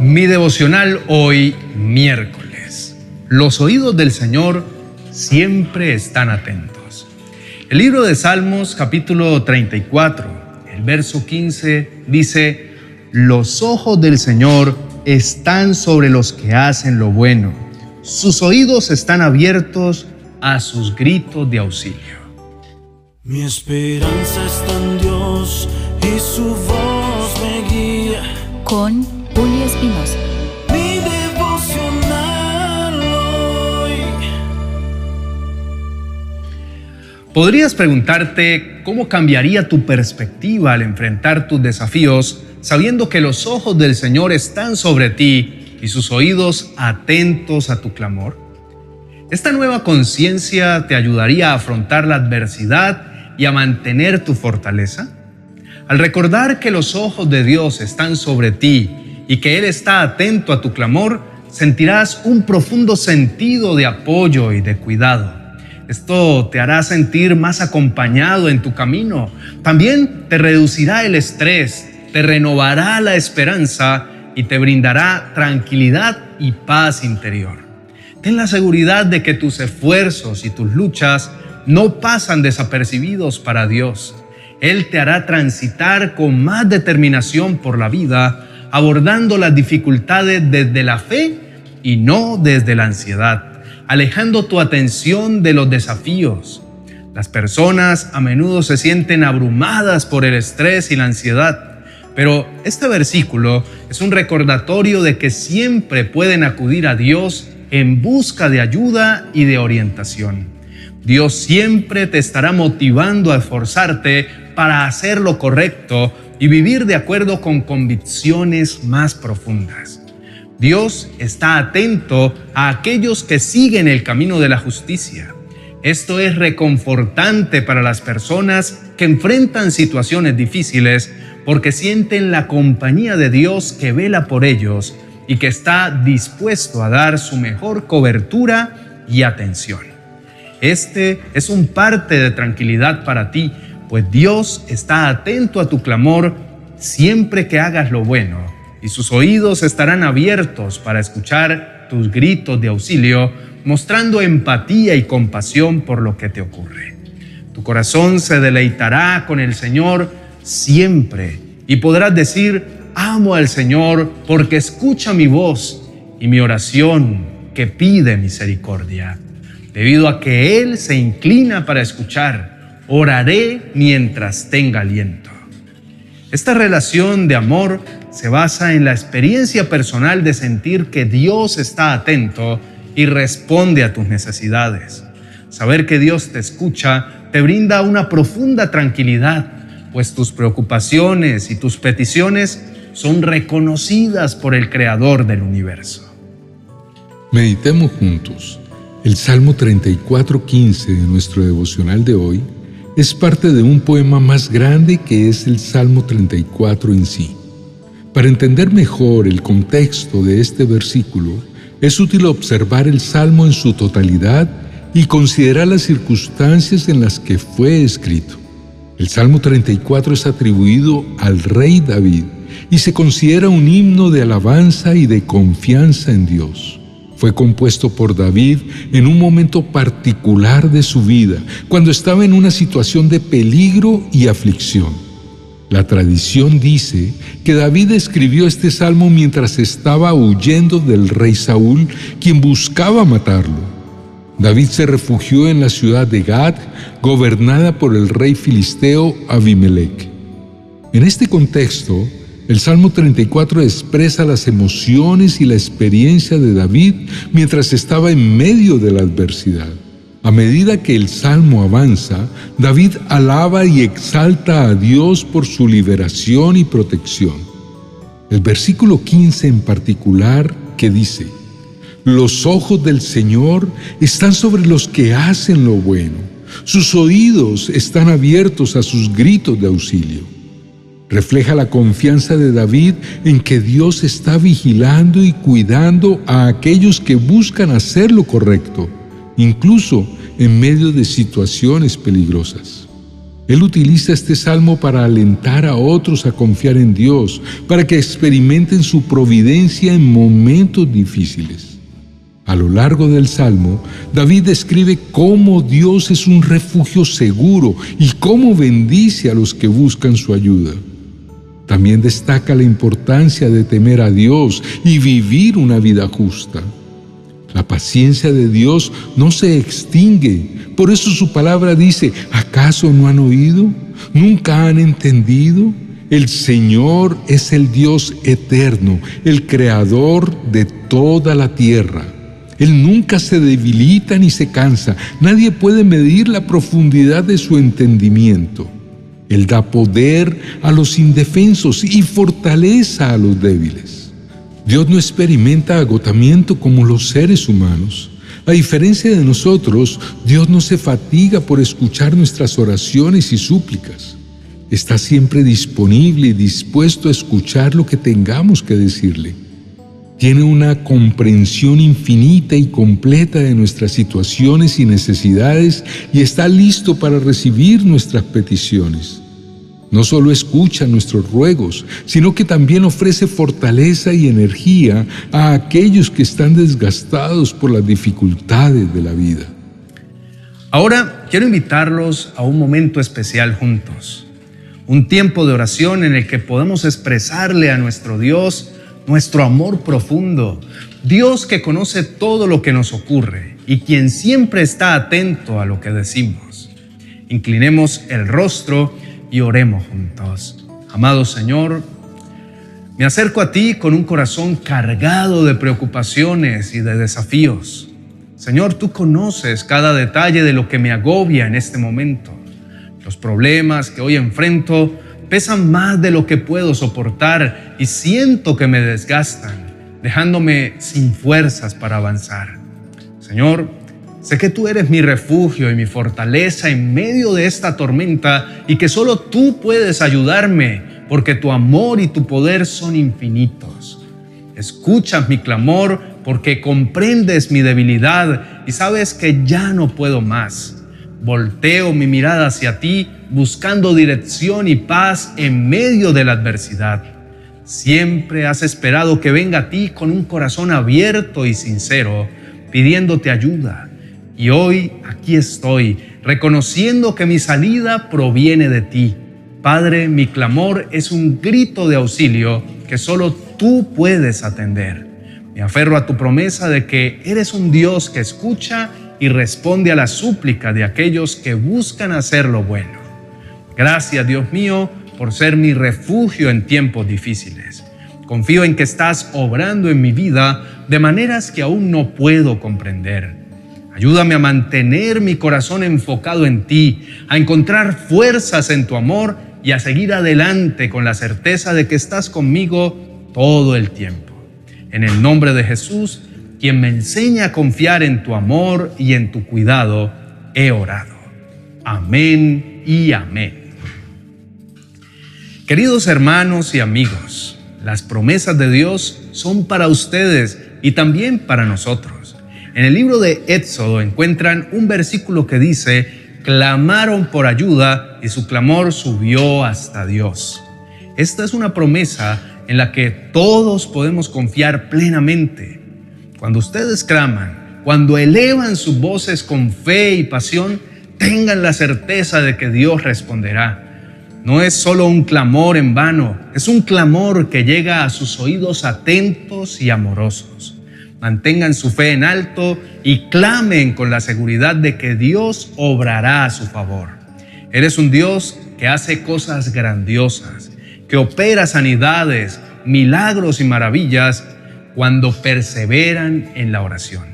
Mi devocional hoy miércoles. Los oídos del Señor siempre están atentos. El libro de Salmos capítulo 34, el verso 15 dice, Los ojos del Señor están sobre los que hacen lo bueno. Sus oídos están abiertos a sus gritos de auxilio. Mi esperanza está en Dios y su voz me guía. Con Julio Espinosa. Mi devocional hoy. Podrías preguntarte cómo cambiaría tu perspectiva al enfrentar tus desafíos sabiendo que los ojos del Señor están sobre ti y sus oídos atentos a tu clamor. Esta nueva conciencia te ayudaría a afrontar la adversidad y a mantener tu fortaleza. Al recordar que los ojos de Dios están sobre ti y que Él está atento a tu clamor, sentirás un profundo sentido de apoyo y de cuidado. Esto te hará sentir más acompañado en tu camino. También te reducirá el estrés, te renovará la esperanza y te brindará tranquilidad y paz interior. Ten la seguridad de que tus esfuerzos y tus luchas no pasan desapercibidos para Dios. Él te hará transitar con más determinación por la vida abordando las dificultades desde la fe y no desde la ansiedad, alejando tu atención de los desafíos. Las personas a menudo se sienten abrumadas por el estrés y la ansiedad, pero este versículo es un recordatorio de que siempre pueden acudir a Dios en busca de ayuda y de orientación. Dios siempre te estará motivando a esforzarte para hacer lo correcto y vivir de acuerdo con convicciones más profundas. Dios está atento a aquellos que siguen el camino de la justicia. Esto es reconfortante para las personas que enfrentan situaciones difíciles porque sienten la compañía de Dios que vela por ellos y que está dispuesto a dar su mejor cobertura y atención. Este es un parte de tranquilidad para ti pues Dios está atento a tu clamor siempre que hagas lo bueno, y sus oídos estarán abiertos para escuchar tus gritos de auxilio, mostrando empatía y compasión por lo que te ocurre. Tu corazón se deleitará con el Señor siempre y podrás decir, amo al Señor porque escucha mi voz y mi oración que pide misericordia, debido a que Él se inclina para escuchar oraré mientras tenga aliento. Esta relación de amor se basa en la experiencia personal de sentir que Dios está atento y responde a tus necesidades. Saber que Dios te escucha te brinda una profunda tranquilidad, pues tus preocupaciones y tus peticiones son reconocidas por el Creador del universo. Meditemos juntos. El Salmo 34.15 de nuestro devocional de hoy es parte de un poema más grande que es el Salmo 34 en sí. Para entender mejor el contexto de este versículo, es útil observar el Salmo en su totalidad y considerar las circunstancias en las que fue escrito. El Salmo 34 es atribuido al rey David y se considera un himno de alabanza y de confianza en Dios. Fue compuesto por David en un momento particular de su vida, cuando estaba en una situación de peligro y aflicción. La tradición dice que David escribió este salmo mientras estaba huyendo del rey Saúl, quien buscaba matarlo. David se refugió en la ciudad de Gad, gobernada por el rey filisteo Abimelech. En este contexto, el Salmo 34 expresa las emociones y la experiencia de David mientras estaba en medio de la adversidad. A medida que el Salmo avanza, David alaba y exalta a Dios por su liberación y protección. El versículo 15 en particular que dice, Los ojos del Señor están sobre los que hacen lo bueno, sus oídos están abiertos a sus gritos de auxilio. Refleja la confianza de David en que Dios está vigilando y cuidando a aquellos que buscan hacer lo correcto, incluso en medio de situaciones peligrosas. Él utiliza este salmo para alentar a otros a confiar en Dios, para que experimenten su providencia en momentos difíciles. A lo largo del salmo, David describe cómo Dios es un refugio seguro y cómo bendice a los que buscan su ayuda. También destaca la importancia de temer a Dios y vivir una vida justa. La paciencia de Dios no se extingue. Por eso su palabra dice, ¿acaso no han oído? ¿Nunca han entendido? El Señor es el Dios eterno, el creador de toda la tierra. Él nunca se debilita ni se cansa. Nadie puede medir la profundidad de su entendimiento. Él da poder a los indefensos y fortaleza a los débiles. Dios no experimenta agotamiento como los seres humanos. A diferencia de nosotros, Dios no se fatiga por escuchar nuestras oraciones y súplicas. Está siempre disponible y dispuesto a escuchar lo que tengamos que decirle. Tiene una comprensión infinita y completa de nuestras situaciones y necesidades y está listo para recibir nuestras peticiones. No solo escucha nuestros ruegos, sino que también ofrece fortaleza y energía a aquellos que están desgastados por las dificultades de la vida. Ahora quiero invitarlos a un momento especial juntos, un tiempo de oración en el que podemos expresarle a nuestro Dios nuestro amor profundo, Dios que conoce todo lo que nos ocurre y quien siempre está atento a lo que decimos. Inclinemos el rostro y oremos juntos. Amado Señor, me acerco a ti con un corazón cargado de preocupaciones y de desafíos. Señor, tú conoces cada detalle de lo que me agobia en este momento. Los problemas que hoy enfrento pesan más de lo que puedo soportar y siento que me desgastan, dejándome sin fuerzas para avanzar. Señor, Sé que tú eres mi refugio y mi fortaleza en medio de esta tormenta y que solo tú puedes ayudarme porque tu amor y tu poder son infinitos. Escuchas mi clamor porque comprendes mi debilidad y sabes que ya no puedo más. Volteo mi mirada hacia ti buscando dirección y paz en medio de la adversidad. Siempre has esperado que venga a ti con un corazón abierto y sincero, pidiéndote ayuda y hoy aquí estoy, reconociendo que mi salida proviene de ti. Padre, mi clamor es un grito de auxilio que solo tú puedes atender. Me aferro a tu promesa de que eres un Dios que escucha y responde a la súplica de aquellos que buscan hacer lo bueno. Gracias, Dios mío, por ser mi refugio en tiempos difíciles. Confío en que estás obrando en mi vida de maneras que aún no puedo comprender. Ayúdame a mantener mi corazón enfocado en ti, a encontrar fuerzas en tu amor y a seguir adelante con la certeza de que estás conmigo todo el tiempo. En el nombre de Jesús, quien me enseña a confiar en tu amor y en tu cuidado, he orado. Amén y amén. Queridos hermanos y amigos, las promesas de Dios son para ustedes y también para nosotros. En el libro de Éxodo encuentran un versículo que dice, clamaron por ayuda y su clamor subió hasta Dios. Esta es una promesa en la que todos podemos confiar plenamente. Cuando ustedes claman, cuando elevan sus voces con fe y pasión, tengan la certeza de que Dios responderá. No es solo un clamor en vano, es un clamor que llega a sus oídos atentos y amorosos mantengan su fe en alto y clamen con la seguridad de que Dios obrará a su favor. Eres un Dios que hace cosas grandiosas, que opera sanidades, milagros y maravillas cuando perseveran en la oración.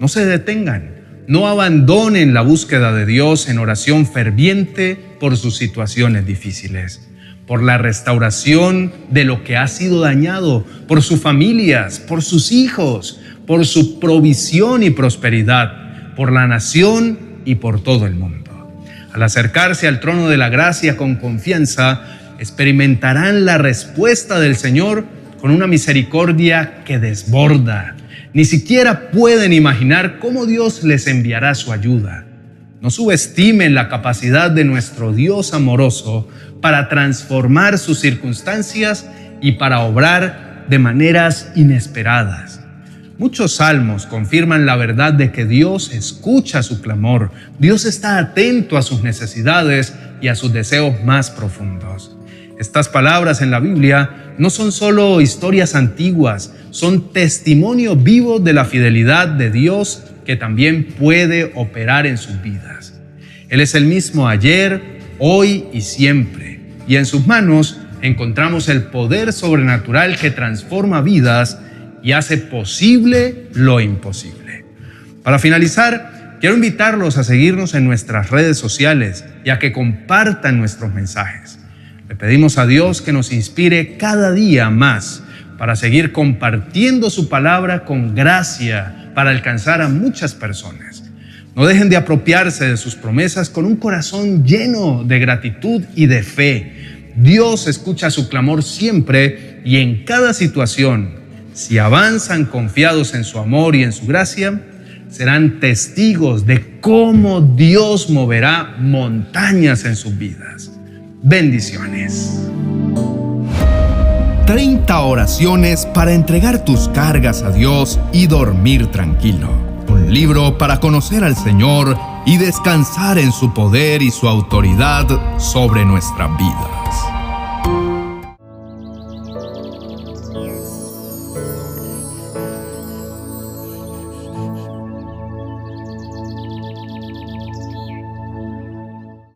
No se detengan, no abandonen la búsqueda de Dios en oración ferviente por sus situaciones difíciles por la restauración de lo que ha sido dañado, por sus familias, por sus hijos, por su provisión y prosperidad, por la nación y por todo el mundo. Al acercarse al trono de la gracia con confianza, experimentarán la respuesta del Señor con una misericordia que desborda. Ni siquiera pueden imaginar cómo Dios les enviará su ayuda. No subestimen la capacidad de nuestro Dios amoroso para transformar sus circunstancias y para obrar de maneras inesperadas. Muchos salmos confirman la verdad de que Dios escucha su clamor, Dios está atento a sus necesidades y a sus deseos más profundos. Estas palabras en la Biblia no son solo historias antiguas, son testimonio vivo de la fidelidad de Dios que también puede operar en sus vidas. Él es el mismo ayer, hoy y siempre, y en sus manos encontramos el poder sobrenatural que transforma vidas y hace posible lo imposible. Para finalizar, quiero invitarlos a seguirnos en nuestras redes sociales y a que compartan nuestros mensajes. Le pedimos a Dios que nos inspire cada día más para seguir compartiendo su palabra con gracia para alcanzar a muchas personas. No dejen de apropiarse de sus promesas con un corazón lleno de gratitud y de fe. Dios escucha su clamor siempre y en cada situación. Si avanzan confiados en su amor y en su gracia, serán testigos de cómo Dios moverá montañas en sus vidas. Bendiciones. 30 oraciones para entregar tus cargas a Dios y dormir tranquilo. Un libro para conocer al Señor y descansar en su poder y su autoridad sobre nuestras vidas.